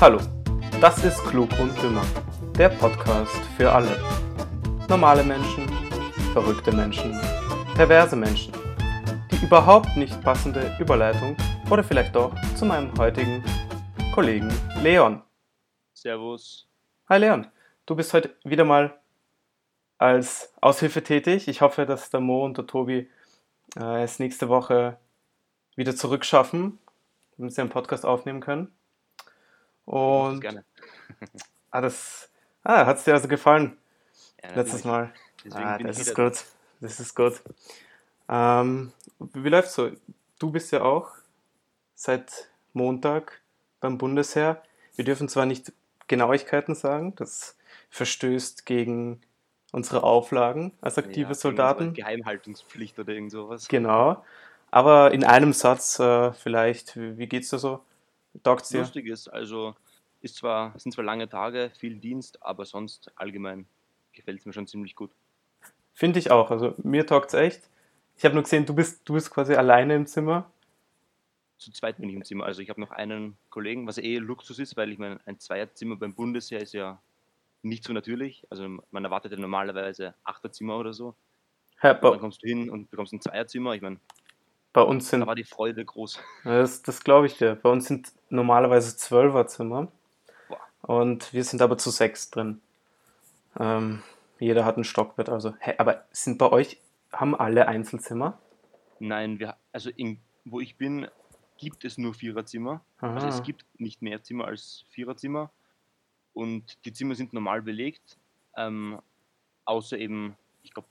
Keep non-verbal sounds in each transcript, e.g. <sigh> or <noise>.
Hallo, das ist Klug und Dümmer, der Podcast für alle. Normale Menschen, verrückte Menschen, perverse Menschen. Die überhaupt nicht passende Überleitung oder vielleicht doch zu meinem heutigen Kollegen Leon. Servus. Hi Leon, du bist heute wieder mal als Aushilfe tätig. Ich hoffe, dass der Mo und der Tobi äh, es nächste Woche wieder zurückschaffen, damit sie einen Podcast aufnehmen können. Und gerne. <laughs> ah, das ah, hat es dir also gefallen Ja, letztes. Mal. Ah, das ist gut. Das ist gut. Ähm, wie läuft's so? Du bist ja auch seit Montag beim Bundesheer. Wir dürfen zwar nicht Genauigkeiten sagen, das verstößt gegen unsere Auflagen als da. aktive Ja, Soldaten. Geheimhaltungspflicht oder irgend sowas. Genau. Aber in einem Satz äh, vielleicht, wie, wie geht's dir so? Taugt's dir? Lustig ist, also ist zwar, sind zwar lange Tage, viel Dienst, aber sonst allgemein gefällt es mir schon ziemlich gut. Finde ich auch. Also mir taugt's echt. Ich habe nur gesehen, du bist, du bist quasi alleine im Zimmer. Zu zweit bin ich im Zimmer. Also ich habe noch einen Kollegen, was eh Luxus ist, weil ich meine, ein Zweierzimmer beim Bundesheer ist ja nicht so natürlich. Also man erwartet ja normalerweise Achterzimmer oder so. Ja, Und dann kommst du hin und bekommst ein Zweierzimmer. Ich meine, bei uns sind da war die Freude groß. Das, das glaube ich dir. Bei uns sind normalerweise Zwölferzimmer. Und wir sind aber zu sechs drin. Ähm, jeder hat ein Stockbett, also. Hä, aber sind bei euch, haben alle Einzelzimmer? Nein, wir, also in, wo ich bin, gibt es nur Viererzimmer. Also Aha. es gibt nicht mehr Zimmer als Viererzimmer. Und die Zimmer sind normal belegt, ähm, außer eben, ich glaube,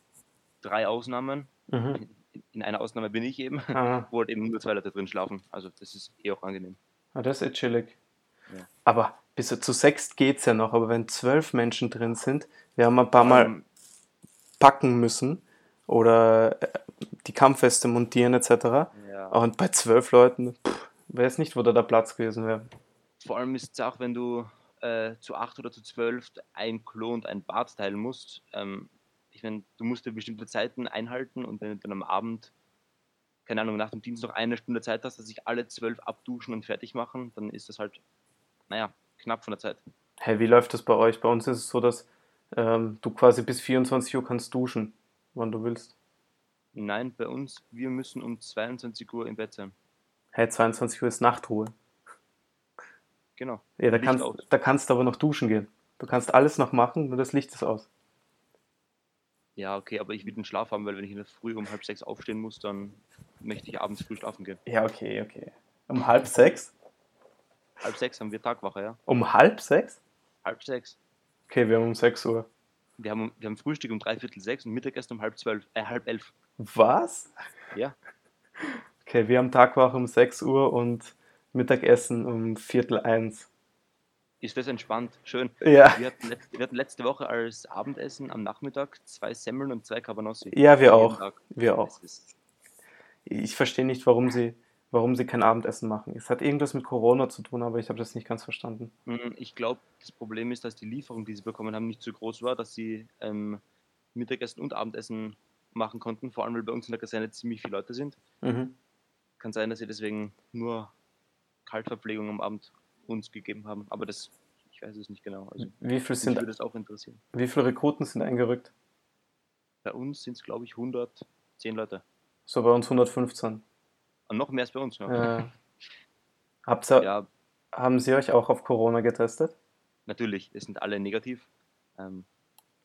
drei Ausnahmen. Mhm. In einer Ausnahme bin ich eben, Ah, <laughs> wo halt eben nur zwei Leute drin schlafen. Also das ist eh auch angenehm. ah, das ist eh chillig. Ja. Aber bis zu sechs geht's ja noch, aber wenn zwölf Menschen drin sind, wir haben ein paar Mal Ähm, packen müssen oder äh, die Kampfweste montieren etc. ja. Und bei zwölf Leuten, pff, weiß nicht, wo da der Platz gewesen wäre. Vor allem ist es auch, wenn du äh, zu acht oder zu zwölf ein Klo und ein Bad teilen musst. Ähm, ich meine, du musst ja bestimmte Zeiten einhalten und wenn du dann am Abend, keine Ahnung, nach dem Dienst noch eine Stunde Zeit hast, dass sich alle zwölf abduschen und fertig machen, dann ist das halt, naja, knapp von der Zeit. Hey, wie läuft das bei euch? Bei uns ist es so, dass ähm, du quasi bis 24 Uhr kannst duschen, wann du willst. Nein, bei uns, wir müssen um 22 Uhr im Bett sein. Hey, 22 Uhr ist Nachtruhe. Genau. Ja, da Licht kannst, aus. da kannst du aber noch duschen gehen. Du kannst alles noch machen, nur das Licht ist aus. Ja, okay, aber ich will den Schlaf haben, weil wenn ich in der Früh um halb sechs aufstehen muss, dann möchte ich abends früh schlafen gehen. Ja, okay, okay. Um halb sechs? Halb sechs haben wir Tagwache, ja. Um halb sechs? Halb sechs. Okay, wir haben um 6 Uhr. Wir haben, wir haben Frühstück um dreiviertel sechs und Mittagessen um halb zwölf, äh, halb elf. Was? Ja. Okay, wir haben Tagwache um 6 Uhr und Mittagessen um Viertel eins. Ist das entspannt? Schön. Ja, Wir hatten, letzt, wir hatten letzte Woche als Abendessen am Nachmittag zwei Semmeln und zwei Cabanossi. ja, wir auch. Wir auch. Ich verstehe nicht, warum sie, warum sie kein Abendessen machen. Es hat irgendwas mit Corona zu tun, aber ich habe das nicht ganz verstanden. Mm, ich glaube, das Problem ist, dass die Lieferung, die sie bekommen haben, nicht so groß war, dass sie ähm, Mittagessen und Abendessen machen konnten. Vor allem, weil bei uns in der Kaserne ziemlich viele Leute sind. Mhm. Kann sein, dass sie deswegen nur Kaltverpflegung am Abend uns gegeben haben. Aber das, ich weiß es nicht genau. Also, Wie viel sind, würde das auch interessieren. wie viele Rekruten sind eingerückt? Bei uns sind es, glaube ich, 110 Leute. So bei uns 115. Und noch mehr als bei uns. Ja. Äh, habt ihr, ja, Haben Sie euch auch auf Corona getestet? natürlich, es sind alle negativ. Ähm,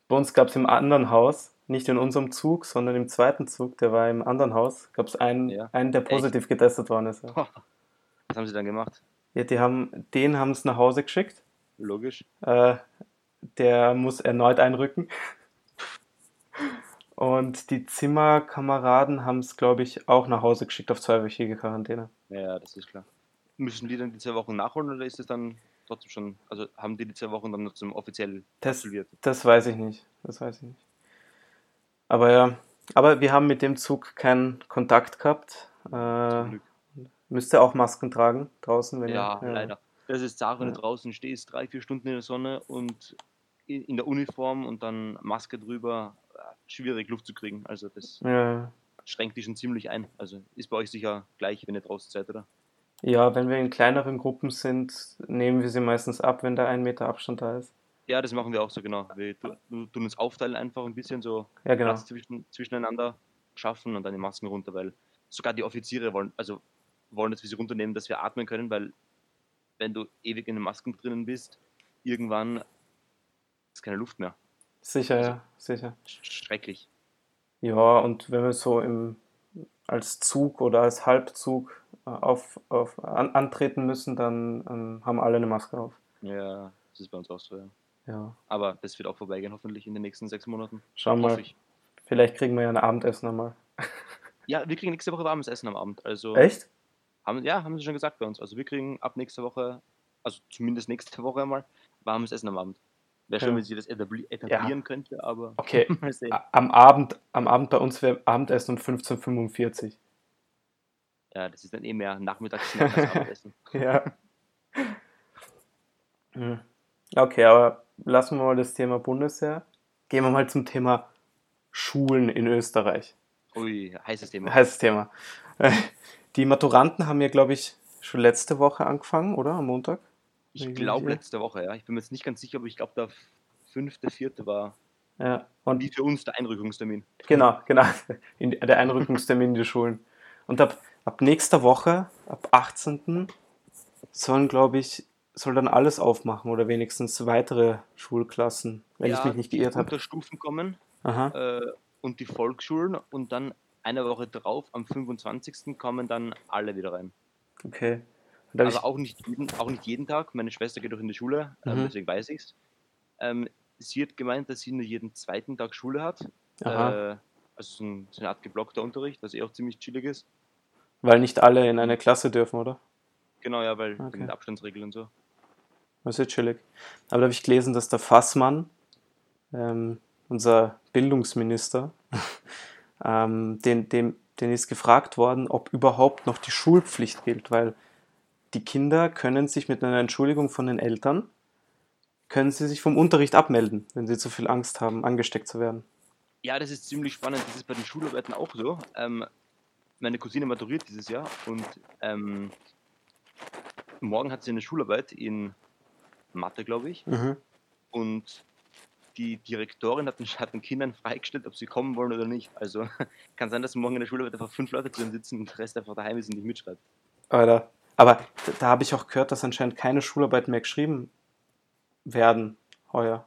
Bei uns gab es im anderen Haus, nicht in unserem Zug, sondern im zweiten Zug, der war im anderen Haus, gab es einen, Ja. einen, der positiv getestet worden ist. Ja. <laughs> was haben sie dann gemacht? Ja, die haben, den haben es nach Hause geschickt. Logisch. Äh, der muss erneut einrücken. <laughs> Und die Zimmerkameraden haben es, glaube ich, auch nach Hause geschickt auf zweiwöchige Quarantäne. Ja, das ist klar. Müssen die dann die zwei Wochen nachholen oder ist es dann trotzdem schon, also haben die die zwei Wochen dann noch zum offiziell Das, absolviert? das weiß ich nicht. Das weiß ich nicht. Aber ja, aber wir haben mit dem Zug keinen Kontakt gehabt. Zum Äh, Glück. müsst ihr auch Masken tragen draußen, wenn Ja, ihr. leider. Das ist Sache, wenn Ja. du draußen stehst, drei, vier Stunden in der Sonne und in der Uniform und dann Maske drüber, schwierig Luft zu kriegen. Also das Ja, schränkt dich schon ziemlich ein. Also ist bei euch sicher gleich, wenn ihr draußen seid, oder? Ja, wenn wir in kleineren Gruppen sind, nehmen wir sie meistens ab, wenn da ein Meter Abstand da ist. Ja, das machen wir auch so, genau. Wir tu- tu- tun uns aufteilen einfach ein bisschen so Ja, genau. Platz zwischen, zwischeneinander schaffen und dann die Masken runter, weil sogar die Offiziere wollen, also wollen, dass wir sie runternehmen, dass wir atmen können, weil wenn du ewig in den Masken drinnen bist, irgendwann ist keine Luft mehr. Sicher, ja, sicher. Sch- Schrecklich. Ja, und wenn wir so im, als Zug oder als Halbzug äh, auf, auf, an, antreten müssen, dann ähm, haben alle eine Maske auf. Ja, das ist bei uns auch so, ja. Ja, Aber das wird auch vorbeigehen, hoffentlich in den nächsten sechs Monaten. schauen wir. ich. Vielleicht kriegen wir ja ein Abendessen einmal. <laughs> Ja, wir kriegen nächste Woche warmes Essen am Abend. Also Echt? Haben, ja, haben sie schon gesagt bei uns. Also wir kriegen ab nächster Woche, also zumindest nächste Woche einmal, warmes Essen am Abend. Wäre schön, Ja. wenn sie das etabli etablieren könnte, aber <laughs> Okay. <laughs> Am Abend, am Abend bei uns wäre Abendessen um 15.45 Uhr. Ja, das ist dann eh mehr Nachmittagssnack als <laughs> Abendessen. Ja. Hm. Okay, aber lassen wir mal das Thema Bundesheer. Gehen wir mal zum Thema Schulen in Österreich. Ui, heißes Thema. Heißes Thema. Äh, Die Maturanten haben ja, glaube ich, schon letzte Woche angefangen, oder? Am Montag? Ich glaube letzte Woche, ja. Ich bin mir jetzt nicht ganz sicher, aber ich glaube der fünfte, vierte war Ja, und wie für uns der Einrückungstermin. Genau, genau. <laughs> In der Einrückungstermin in die Schulen. Und ab, ab nächster Woche, ab 18. sollen, glaube ich, soll dann alles aufmachen oder wenigstens weitere Schulklassen, wenn ich mich nicht geirrt habe. Unterstufen kommen Aha. äh, und die Volksschulen und dann eine Woche drauf, am 25. kommen dann alle wieder rein. Okay. Aber auch nicht, jeden, auch nicht jeden Tag. Meine Schwester geht auch in die Schule, ähm, Mhm. deswegen weiß ich es. Ähm, sie hat gemeint, dass sie nur jeden zweiten Tag Schule hat. Äh, also so, ein, so eine Art geblockter Unterricht, was eh auch ziemlich chillig ist. weil nicht alle in eine Klasse dürfen, oder? Genau, ja, weil Okay. mit Abstandsregeln und so. Das ist ja chillig. Aber da habe ich gelesen, dass der Fassmann, ähm, unser Bildungsminister, <laughs> ähm, den, dem, den ist gefragt worden, ob überhaupt noch die Schulpflicht gilt, weil die Kinder können sich mit einer Entschuldigung von den Eltern, können sie sich vom Unterricht abmelden, wenn sie zu viel Angst haben, angesteckt zu werden. Ja, das ist ziemlich spannend. Das ist bei den Schularbeiten auch so. Ähm, meine Cousine maturiert dieses Jahr und ähm, morgen hat sie eine Schularbeit in Mathe, glaube ich. Und die Direktorin hat den, hat den Kindern freigestellt, ob sie kommen wollen oder nicht. Also <laughs> kann sein, dass morgen in der Schularbeit einfach fünf Leute drin sitzen und der Rest einfach daheim ist und nicht mitschreibt. Alter. Aber da, habe ich auch gehört, dass anscheinend keine Schularbeiten mehr geschrieben werden heuer.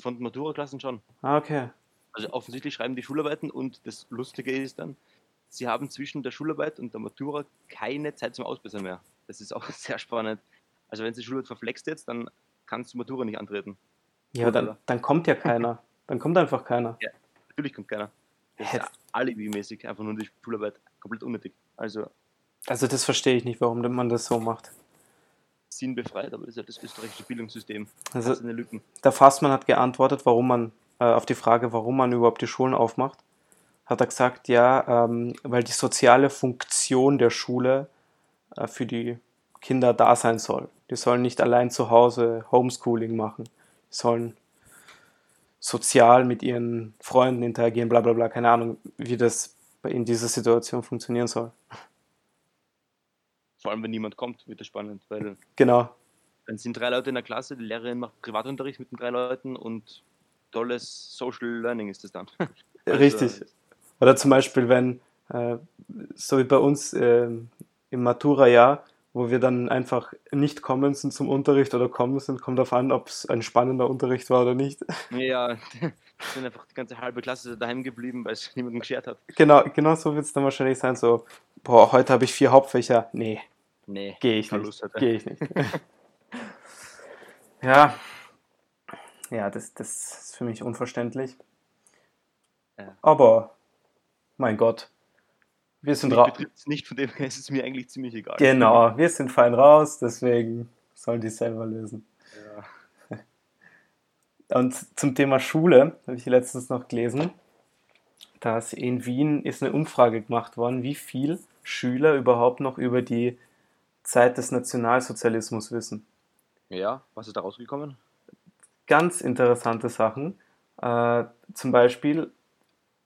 Von den Matura-Klassen schon. Ah, okay. Also offensichtlich schreiben die Schularbeiten und das Lustige ist dann, sie haben zwischen der Schularbeit und der Matura keine Zeit zum Ausbessern mehr. Das ist auch <laughs> sehr spannend. Also wenn die Schularbeit verflext jetzt, dann kannst du Matura nicht antreten. Ja, dann, dann kommt ja keiner. Dann kommt einfach keiner. Natürlich kommt keiner. Das ist Hä? ja alibi-mäßig, einfach nur die Schularbeit komplett unnötig. Also Also das verstehe ich nicht, warum man das so macht. sinnbefreit, aber das ist ja das österreichische Bildungssystem. Also Das sind Lücken. der Fassmann hat geantwortet, warum man, äh, auf die Frage, warum man überhaupt die Schulen aufmacht, hat er gesagt, ja, ähm, weil die soziale Funktion der Schule äh, für die Kinder da sein soll. Die sollen nicht allein zu Hause Homeschooling machen. Die sollen sozial mit ihren Freunden interagieren, bla bla bla. Keine Ahnung, wie das in dieser Situation funktionieren soll. Vor allem, wenn niemand kommt, wird das spannend, weil Genau. dann sind drei Leute in der Klasse, die Lehrerin macht Privatunterricht mit den drei Leuten und tolles Social Learning ist das dann. <laughs> Also, Richtig. Oder zum Beispiel, wenn, äh, so wie bei uns ähm, im Matura-Jahr, wo wir dann einfach nicht kommen sind zum Unterricht oder kommen sind, kommt darauf an, ob es ein spannender Unterricht war oder nicht. <laughs> Ja, sind einfach die ganze halbe Klasse daheim geblieben, weil es niemanden geschert hat. Genau, genau so wird es dann wahrscheinlich sein, so, boah, heute habe ich vier Hauptfächer. Nee, Nee, gehe ich nicht. Gehe ich nicht. <laughs> ja, ja, das, das ist für mich unverständlich. Ja. Aber, mein Gott, wir sind raus. betrifft es nicht, von dem her ist es mir eigentlich ziemlich egal. Genau, wir sind fein raus, deswegen sollen die selber lösen. Ja. Und zum Thema Schule habe ich letztens noch gelesen, dass in Wien ist eine Umfrage gemacht worden, wie viel Schüler überhaupt noch über die Zeit des Nationalsozialismus wissen. ja, was ist da rausgekommen? Ganz interessante Sachen. Äh, zum Beispiel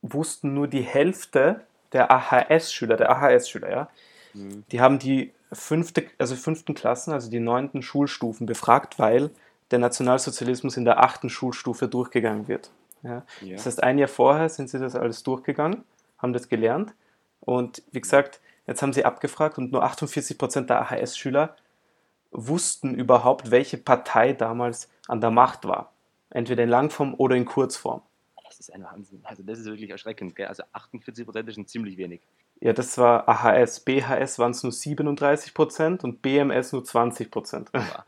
wussten nur die Hälfte der AHS-Schüler, der AHS-Schüler, ja, Hm. die haben die fünfte, also fünften Klassen, also die neunten Schulstufen befragt, weil der Nationalsozialismus in der achten Schulstufe durchgegangen wird. Ja. Ja. Das heißt, ein Jahr vorher sind sie das alles durchgegangen, haben das gelernt und wie gesagt, jetzt haben sie abgefragt und nur 48 Prozent der AHS-Schüler wussten überhaupt, welche Partei damals an der Macht war. Entweder in Langform oder in Kurzform. Das ist ein Wahnsinn. Also das ist wirklich erschreckend. Gell? Also 48 Prozent ist schon ziemlich wenig. Ja, das war AHS. BHS waren es nur 37 Prozent und BMS nur 20 Prozent. Wow. <laughs>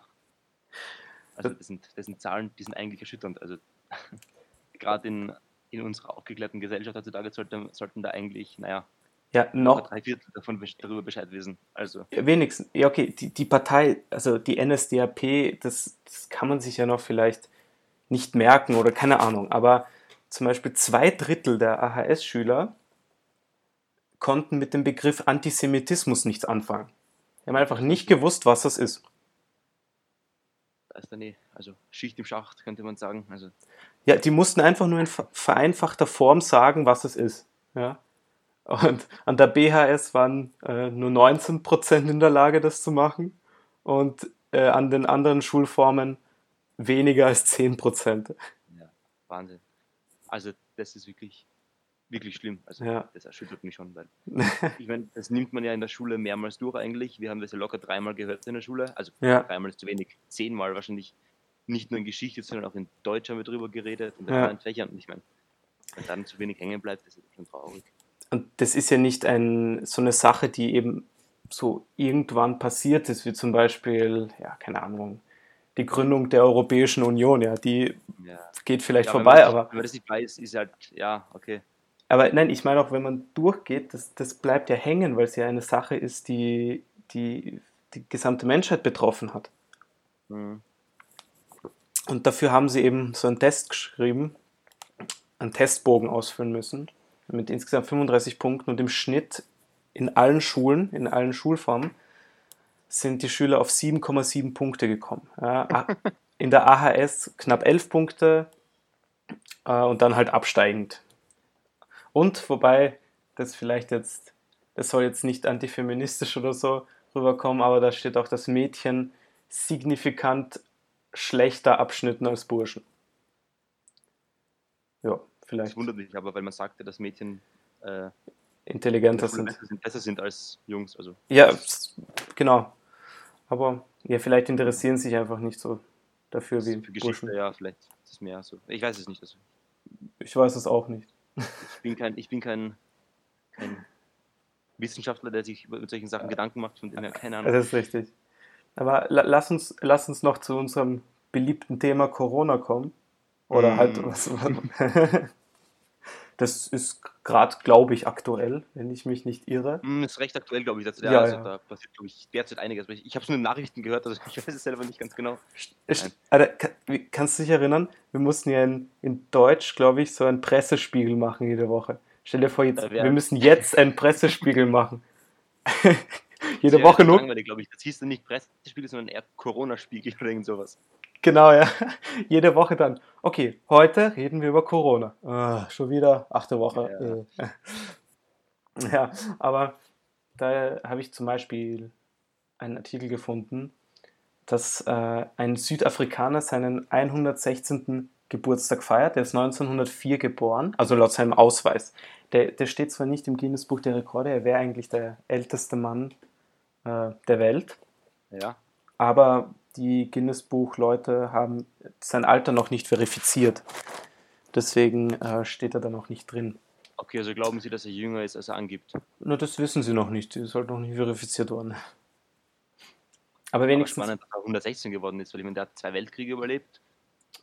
Also das sind, das sind Zahlen, die sind eigentlich erschütternd. Also <laughs> gerade in, in unserer aufgeklärten Gesellschaft heutzutage sollten, sollten da eigentlich, naja, Ja, noch, drei Viertel davon darüber Bescheid wissen. Also Wenigstens, ja okay, die, die Partei, also die NSDAP, das, das kann man sich ja noch vielleicht nicht merken oder keine Ahnung, aber zum Beispiel zwei Drittel der AHS-Schüler konnten mit dem Begriff Antisemitismus nichts anfangen. Die haben einfach nicht gewusst, was das ist. da ist dann eh, also Schicht im Schacht, könnte man sagen. Also Ja, die mussten einfach nur in ver- vereinfachter Form sagen, was es ist. Ja? Und an der BHS waren äh, nur 19% in der Lage, das zu machen. Und äh, an den anderen Schulformen weniger als 10%. ja, Wahnsinn. Also das ist wirklich, wirklich schlimm. Also Ja. das erschüttert mich schon, weil <laughs> ich meine, das nimmt man ja in der Schule mehrmals durch eigentlich. Wir haben das ja locker dreimal gehört in der Schule. Also Ja. dreimal ist zu wenig, zehnmal wahrscheinlich. Nicht nur in Geschichte, sondern auch in Deutsch haben wir drüber geredet und in Ja. anderen Fächern. Und ich meine, wenn dann zu wenig hängen bleibt, das ist schon traurig. Und das ist ja nicht ein, so eine Sache, die eben so irgendwann passiert ist, wie zum Beispiel, ja, keine Ahnung, die Gründung der Europäischen Union, ja, die Ja. geht vielleicht Ja, vorbei, aber Wenn man das nicht weiß, ist halt, ja, okay. Aber nein, ich meine auch, wenn man durchgeht, das, das bleibt ja hängen, weil es ja eine Sache ist, die, die die gesamte Menschheit betroffen hat. Mhm. Und dafür haben sie eben so einen Test geschrieben, einen Testbogen ausfüllen müssen, mit insgesamt 35 Punkten und im Schnitt in allen Schulen, in allen Schulformen, sind die Schüler auf 7,7 Punkte gekommen. In der AHS knapp 11 Punkte äh, und dann halt absteigend. Und wobei, das vielleicht jetzt, das soll jetzt nicht antifeministisch oder so rüberkommen, aber da steht auch, dass Mädchen signifikant schlechter abschnitten als Burschen. Ja, Das vielleicht wundert mich aber, weil man sagte, dass Mädchen äh, in intelligenter sind. besser sind, besser sind als Jungs. Also Ja, genau. Aber ja, vielleicht interessieren sich einfach nicht so dafür das wie für Geschichte, Burschen. ja, vielleicht ist es mehr so. Ich weiß es nicht. Also, Ich weiß es auch nicht. ich bin kein, ich bin kein, kein Wissenschaftler, der sich über solchen Sachen Gedanken macht, von dem her keine Ahnung. Das ist richtig. Aber la lass uns, lass uns noch zu unserem beliebten Thema Corona kommen. Oder Mm. halt was. <laughs> Das ist gerade, glaube ich, aktuell, wenn ich mich nicht irre. Hm, ist recht aktuell, glaube ich. Das, ja, Ja, also ja. Da passiert, glaube ich, derzeit einiges. Ich, habe es nur in Nachrichten gehört, also <laughs> ich weiß es selber nicht ganz genau. Alter, kannst du dich erinnern? Wir mussten ja in, in Deutsch, glaube ich, so einen Pressespiegel machen jede Woche. Stell dir vor, jetzt, wir müssen jetzt einen Pressespiegel machen. <laughs> jede Woche nur. Das hieß dann nicht Pressespiegel, sondern eher Corona-Spiegel oder irgend sowas. Genau, ja. <laughs> Jede Woche dann. Okay, heute reden wir über Corona. Ah, schon wieder achte Woche. Ja, <laughs> ja aber da habe ich zum Beispiel einen Artikel gefunden, dass äh, ein Südafrikaner seinen 116. Geburtstag feiert. Der ist 1904 geboren, also laut seinem Ausweis. Der, der steht zwar nicht im Guinness-Buch der Rekorde, er wäre eigentlich der älteste Mann äh, der Welt. Ja. Aber die Guinness-Buch-Leute haben sein Alter noch nicht verifiziert. Deswegen äh, steht er da noch nicht drin. Okay, also glauben Sie, dass er jünger ist, als er angibt. Nur das wissen sie noch nicht. Das ist halt noch nicht verifiziert worden. Aber Aber wenigstens. spannend, dass er 116 geworden ist, weil ich meine, der hat zwei Weltkriege überlebt.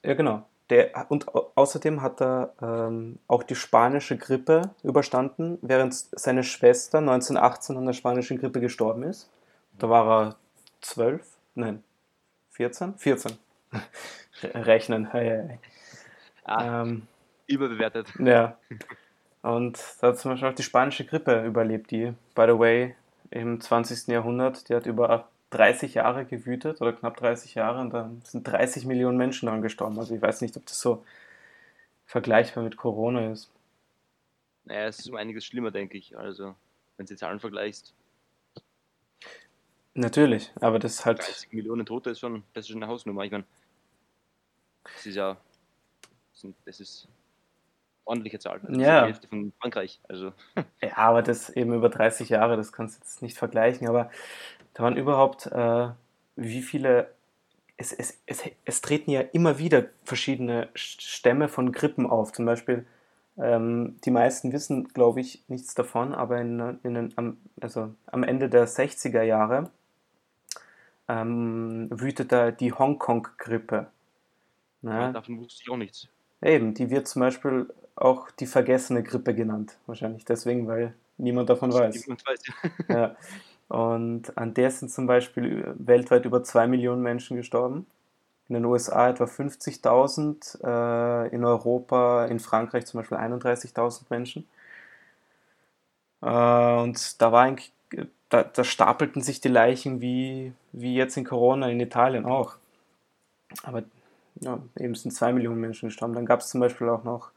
Ja, genau. Der, und au- außerdem hat er ähm, auch die spanische Grippe überstanden, während seine Schwester 1918 an der spanischen Grippe gestorben ist. Da war er 12? Nein, 14? 14. Re- Rechnen. Hey. Ah, Ähm, überbewertet. Ja. Und da hat zum Beispiel auch die spanische Grippe überlebt, die, by the way, im 20. Jahrhundert, die hat über 30 Jahre gewütet oder knapp 30 Jahre und da sind 30 Millionen Menschen daran gestorben. Also ich weiß nicht, ob das so vergleichbar mit Corona ist. Naja, es ist um einiges schlimmer, denke ich. Also, wenn du die Zahlen vergleichst. Natürlich, aber das ist halt. 30 Millionen Tote ist schon, das ist schon eine Hausnummer. Ich meine, das ist ja, das ist ordentliche Zahl. Das ja. die Hälfte von Frankreich. Also. <laughs> Ja, aber das eben über 30 Jahre, das kannst du jetzt nicht vergleichen. Aber da waren überhaupt, äh, wie viele. Es, es, es, es treten ja immer wieder verschiedene Stämme von Grippen auf. Zum Beispiel, ähm, die meisten wissen, glaube ich, nichts davon, aber in, in, am, also am Ende der 60er Jahre ähm, wütet da die Hongkong-Grippe. Ja, davon wusste ich auch nichts. Eben, die wird zum Beispiel auch die vergessene Grippe genannt. Wahrscheinlich deswegen, weil niemand davon weiß. Niemand weiß, ja. <laughs> ja. Und an der sind zum Beispiel weltweit über 2 Millionen Menschen gestorben. In den USA etwa 50.000, äh, in Europa, in Frankreich zum Beispiel 31.000 Menschen. Äh, und da war eigentlich, da, da, stapelten sich die Leichen wie, wie jetzt in Corona in Italien auch. Aber ja, eben sind 2 Millionen Menschen gestorben. Dann gab es zum Beispiel auch noch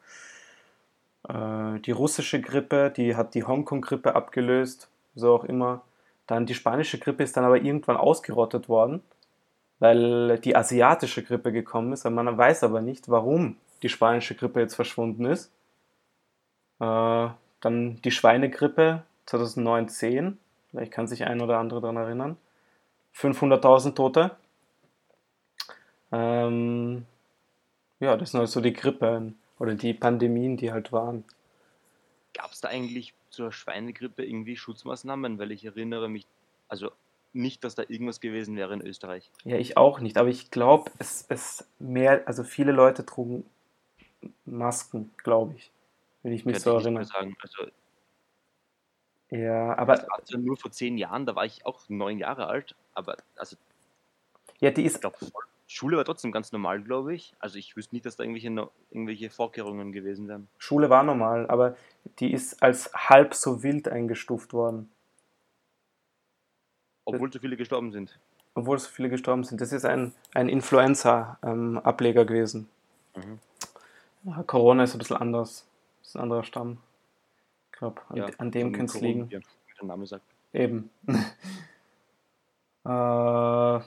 äh, die russische Grippe, die hat die Hongkong-Grippe abgelöst, so auch immer. Dann die spanische Grippe ist dann aber irgendwann ausgerottet worden, weil die asiatische Grippe gekommen ist. Man weiß aber nicht, warum die spanische Grippe jetzt verschwunden ist. Äh, dann die Schweinegrippe 2009-10, vielleicht kann sich ein oder andere daran erinnern. 500.000 Tote. Ähm, ja, das sind also die Grippen oder die Pandemien, die halt waren. Gab es da eigentlich zur Schweinegrippe irgendwie Schutzmaßnahmen? Weil ich erinnere mich, also nicht, dass da irgendwas gewesen wäre in Österreich. Ja, ich auch nicht, aber ich glaube, es, es mehr, also viele Leute trugen Masken, glaube ich, wenn ich mich Könnte so ich erinnere. Sagen. Also, ja, aber. Also nur vor zehn Jahren, da war ich auch neun Jahre alt, aber also. Ja, die ist. Ich glaube, Schule war trotzdem ganz normal, glaube ich. Also ich wüsste nicht, dass da irgendwelche, irgendwelche Vorkehrungen gewesen wären. Schule war normal, aber die ist als halb so wild eingestuft worden. Obwohl so viele gestorben sind. Obwohl so viele gestorben sind. Das ist ein, ein Influenza-Ableger gewesen. Mhm. Corona ist ein bisschen anders. Das ist ein anderer Stamm. Glaube, an, ja, an, dem könnte es liegen. Der Name sagt. Eben. <laughs> äh, ja,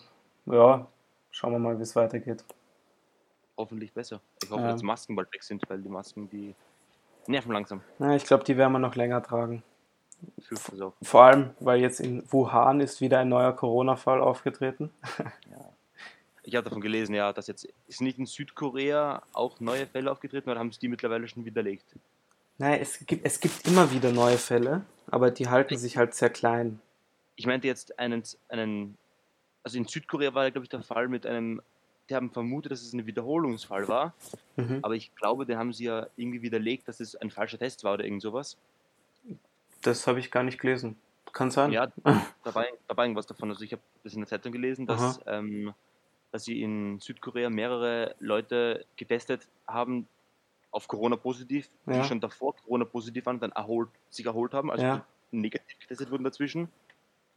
schauen wir mal, wie es weitergeht. Hoffentlich besser. Ich hoffe, ja. dass Masken bald weg sind, weil die Masken, die nerven langsam. Ja, ich glaube, die werden wir noch länger tragen. Vor allem, weil jetzt in Wuhan ist wieder ein neuer Corona-Fall aufgetreten. <laughs> Ja. Ich habe davon gelesen, ja, dass jetzt ist nicht in Südkorea auch neue Fälle aufgetreten oder haben sie die mittlerweile schon widerlegt? Nein, es gibt, es gibt immer wieder neue Fälle, aber die halten sich halt sehr klein. Ich meinte jetzt einen, einen also in Südkorea war, glaube ich, der Fall mit einem, die haben vermutet, dass es ein Wiederholungsfall war, mhm. aber ich glaube, den haben sie ja irgendwie widerlegt, dass es ein falscher Test war oder irgend sowas. Das habe ich gar nicht gelesen. Kann sein. Ja, <laughs> da war, da war irgendwas davon. Also ich habe das in der Zeitung gelesen, dass, ähm, dass sie in Südkorea mehrere Leute getestet haben auf Corona positiv, ja. die schon davor Corona positiv waren, dann erholt, sich erholt haben, also ja. negativ getestet wurden dazwischen.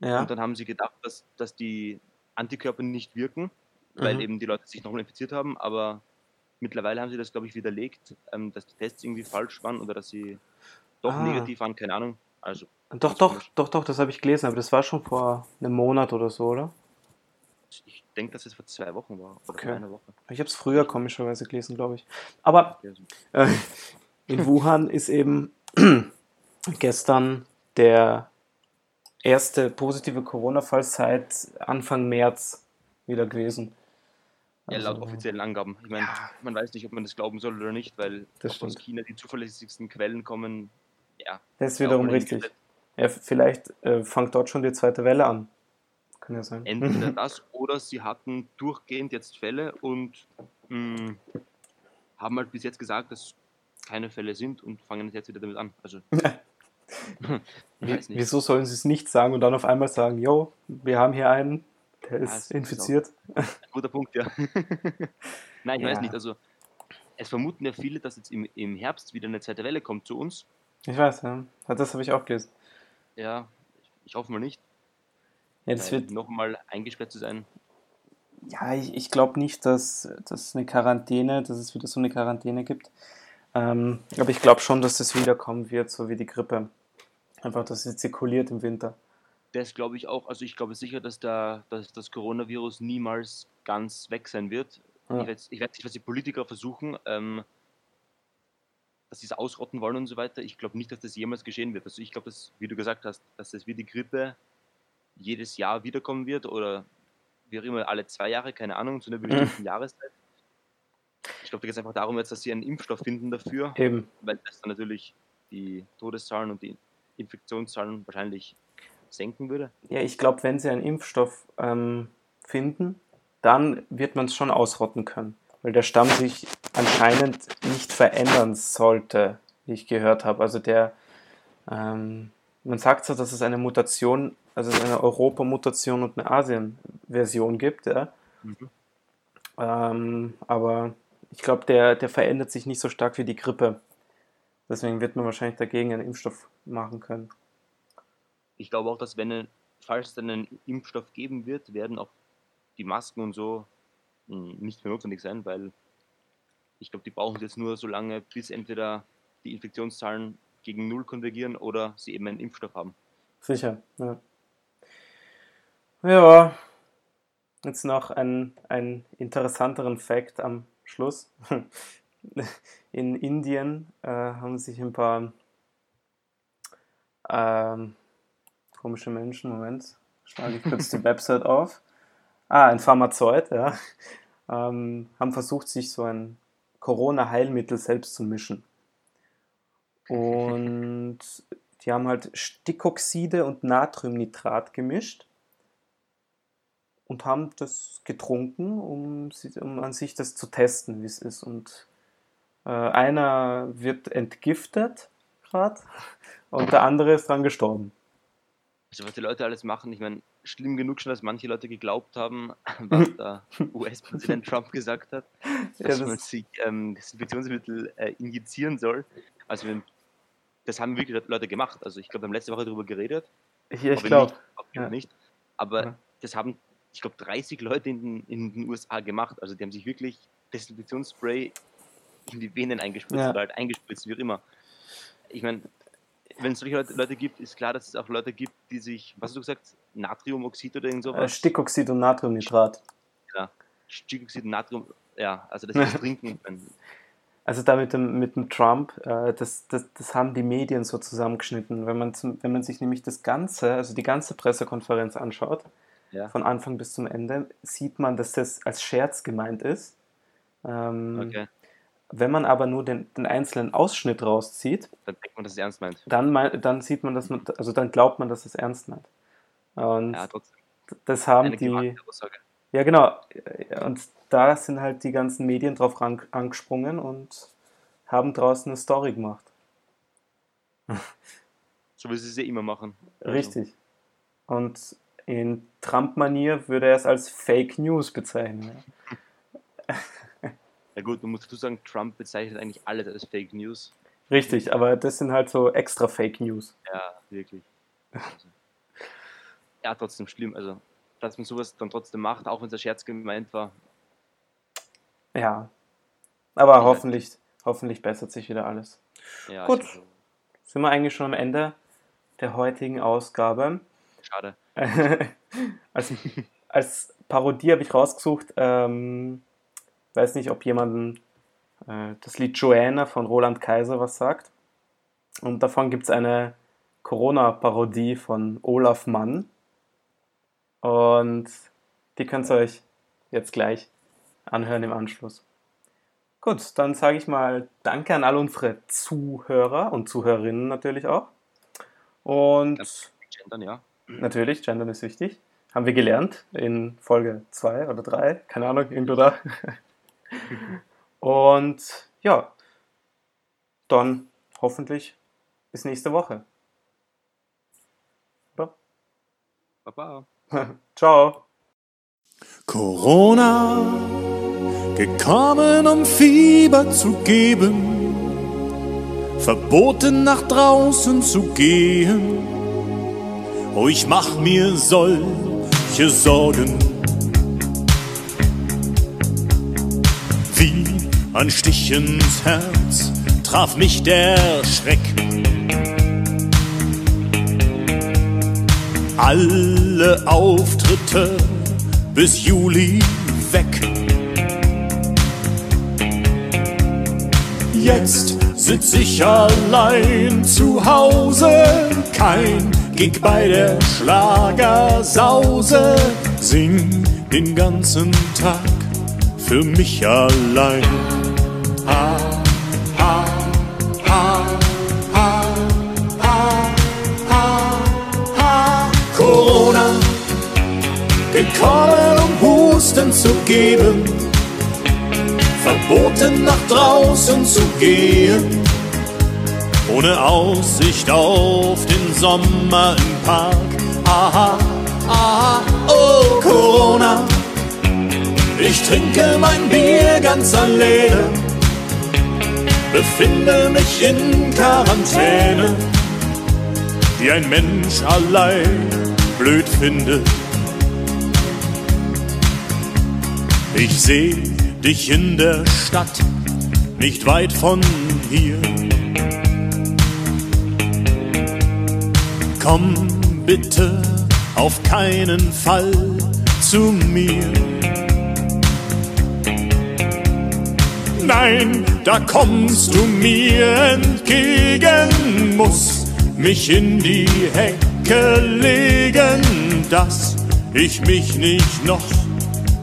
Ja. Und dann haben sie gedacht, dass, dass die Antikörper nicht wirken, weil mhm. eben die Leute sich nochmal infiziert haben, aber mittlerweile haben sie das, glaube ich, widerlegt, ähm, dass die Tests irgendwie falsch waren oder dass sie doch ah. negativ waren, keine Ahnung. Also, doch, doch, doch, doch, das habe ich gelesen, aber das war schon vor einem Monat oder so, oder? Ich denke, dass es vor zwei Wochen war. Oder okay. einer Woche. Ich habe es früher komischerweise gelesen, glaube ich. Aber äh, in Wuhan ist eben <clears throat> gestern der erste positive Corona-Fall seit Anfang März wieder gewesen. Ja, laut also, offiziellen Angaben. Ich meine, ja. man weiß nicht, ob man das glauben soll oder nicht, weil aus China die zuverlässigsten Quellen kommen. Ja. Das ist wiederum richtig. Ja, vielleicht äh, fängt dort schon die zweite Welle an. Kann ja sein. Entweder <laughs> das oder sie hatten durchgehend jetzt Fälle und mh, hm, haben halt bis jetzt gesagt, dass keine Fälle sind und fangen jetzt wieder damit an. Also <laughs> <laughs> Wieso sollen sie es nicht sagen und dann auf einmal sagen, yo, wir haben hier einen, der ist ja, infiziert? Ist ein guter Punkt, ja. Nein, ich ja. weiß nicht. Also es vermuten ja viele, dass jetzt im, im Herbst wieder eine zweite Welle kommt zu uns. Ich weiß, ja. Das habe ich auch gelesen. Ja, ich hoffe mal nicht. Ja, das wird nochmal eingesperrt zu sein. Ja, ich, ich glaube nicht, dass, dass eine Quarantäne, dass es wieder so eine Quarantäne gibt. Ähm, aber ich glaube schon, dass das wiederkommen wird, so wie die Grippe. Einfach, dass sie zirkuliert im Winter. Das glaube ich auch. Also ich glaube sicher, dass, da, dass das Coronavirus niemals ganz weg sein wird. Ja. Ich, weiß, ich weiß nicht, was die Politiker versuchen, ähm, dass sie es ausrotten wollen und so weiter. Ich glaube nicht, dass das jemals geschehen wird. Also ich glaube, dass, wie du gesagt hast, dass das wie die Grippe jedes Jahr wiederkommen wird oder wie auch immer, alle zwei Jahre, keine Ahnung, zu einer bestimmten <laughs> Jahreszeit. Ich glaube, da geht es einfach darum, jetzt, dass sie einen Impfstoff finden dafür, Eben. weil das dann natürlich die Todeszahlen und die Infektionszahlen wahrscheinlich senken würde. Ja, ich glaube, wenn sie einen Impfstoff ähm, finden, dann wird man es schon ausrotten können. Weil der Stamm sich anscheinend nicht verändern sollte, wie ich gehört habe. Also der, ähm, man sagt so, dass es eine Mutation, also eine Europa-Mutation und eine Asien-Version gibt, ja. Mhm. Ähm, aber ich glaube, der, der verändert sich nicht so stark wie die Grippe. Deswegen wird man wahrscheinlich dagegen einen Impfstoff machen können. Ich glaube auch, dass wenn, es- falls es dann einen Impfstoff geben wird, werden auch die Masken und so mh, nicht mehr notwendig sein, weil ich glaube, die brauchen es jetzt nur so lange, bis entweder die Infektionszahlen gegen Null konvergieren oder sie eben einen Impfstoff haben. Sicher, ja. Ja, jetzt noch ein, ein interessanteren Fact am Schluss. <laughs> In Indien äh, haben sich ein paar ähm, komische Menschen, Moment, schlage ich kurz die <laughs> Website auf. Ah, ein Pharmazeut, ja, ähm, haben versucht, sich so ein Corona-Heilmittel selbst zu mischen. Und die haben halt Stickoxide und Natriumnitrat gemischt und haben das getrunken, um, um an sich das zu testen, wie es ist. Und äh, einer wird entgiftet gerade und der andere ist dran gestorben. Also was die Leute alles machen, ich meine, schlimm genug schon, dass manche Leute geglaubt haben, <laughs> was der <laughs> US-Präsident Trump gesagt hat, Ja, dass das- man sich ähm, Desinfektionsmittel äh, injizieren soll. Also das haben wirklich Leute gemacht. Also ich glaube, wir haben letzte Woche darüber geredet. Ich, ich glaube, ja. nicht. Aber Ja. das haben, ich glaube, 30 Leute in, den- in den USA gemacht. Also die haben sich wirklich Desinfektionsspray in die Venen eingespritzt Ja. oder halt eingespritzt, wie auch immer. Ich meine, wenn es solche Leute, gibt, ist klar, dass es auch Leute gibt, die sich, was hast du gesagt, Natriumoxid oder irgend äh, sowas? Stickoxid und Natriumnitrat. Ja, Stickoxid, Natrium, ja, also <laughs> das ist Trinken. Also da mit dem, mit dem Trump, äh, das, das, das haben die Medien so zusammengeschnitten. Wenn man, wenn man sich nämlich das Ganze, also die ganze Pressekonferenz anschaut, Ja. von Anfang bis zum Ende, sieht man, dass das als Scherz gemeint ist. Ähm, Okay, Wenn man aber nur den, den einzelnen Ausschnitt rauszieht, dann denkt man, dass es ernst meint. dann, mei- dann sieht man, dass man, also dann glaubt man, dass es ernst meint. Und Ja, trotzdem das haben eine die, ja genau, und da sind halt die ganzen Medien drauf angesprungen und haben draußen eine Story gemacht. So wie sie es ja immer machen. Also, Richtig. Und in Trump-Manier würde er es als Fake News bezeichnen. ja. Gut, man muss dazu sagen, Trump bezeichnet eigentlich alles als Fake News. Richtig, aber das sind halt so extra Fake News. Ja, wirklich. Also, ja, trotzdem schlimm. Also, dass man sowas dann trotzdem macht, auch wenn es ein Scherz gemeint war. Ja. Aber Ja. hoffentlich, hoffentlich bessert sich wieder alles. Ja, Gut. ich- Sind wir eigentlich schon am Ende der heutigen Ausgabe. Schade. <laughs> als, als Parodie habe ich rausgesucht, ähm, weiß nicht, ob jemandem äh, das Lied Joanna von Roland Kaiser was sagt. Und davon gibt es eine Corona-Parodie von Olaf Mann. Und die könnt ihr euch jetzt gleich anhören im Anschluss. Gut, dann sage ich mal Danke an all unsere Zuhörer und Zuhörerinnen natürlich auch. Und Gendern, ja. Natürlich, Gendern ist wichtig. Haben wir gelernt in Folge 2 oder 3, keine Ahnung, irgendwo da. Und ja, dann hoffentlich bis nächste Woche. Oder? Baba. <laughs> Ciao. Corona, gekommen um Fieber zu geben, verboten nach draußen zu gehen. Oh, ich mach mir solche Sorgen. Wie ein Stich ins Herz traf mich der Schreck. alle Auftritte bis Juli weg. Jetzt sitz ich allein zu Hause, kein Gig bei der Schlagersause, sing den ganzen Tag für mich allein. Ha, ha, ha, ha, ha, ha, ha. Corona, gekommen um Husten zu geben, verboten nach draußen zu gehen, ohne Aussicht auf den Sommer im Park. Aha, aha, oh Corona, ich trinke mein Bier ganz alleine, befinde mich in Quarantäne, die ein Mensch allein blöd findet. Ich seh dich in der Stadt, nicht weit von hier. Komm bitte auf keinen Fall zu mir. Nein, da kommst du mir entgegen, muss mich in die Hecke legen, dass ich mich nicht noch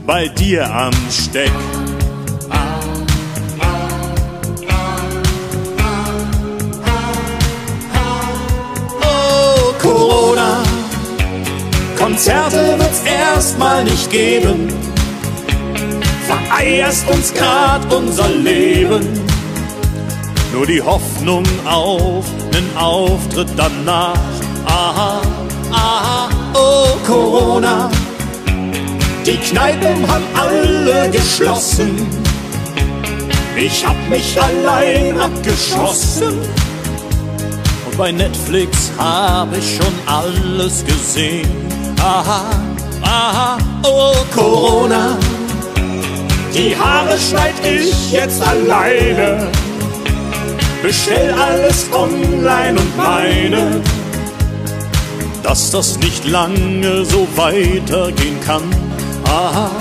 bei dir ansteck. Konzerte wird's erstmal nicht geben. Vereierst uns grad unser Leben. Nur die Hoffnung auf nen Auftritt danach. Aha, aha, oh Corona. Die Kneipen haben alle geschlossen. Ich hab mich allein abgeschossen. Und bei Netflix hab ich schon alles gesehen. Aha, aha, oh Corona. Die Haare schneid ich jetzt alleine. Bestell alles online und meine, dass das nicht lange so weitergehen kann. Aha,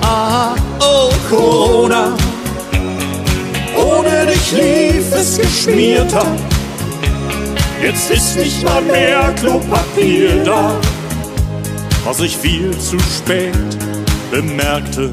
aha, oh Corona. Ohne dich lief es geschmierter. Jetzt ist nicht mal mehr Klopapier da. Was ich viel zu spät bemerkte,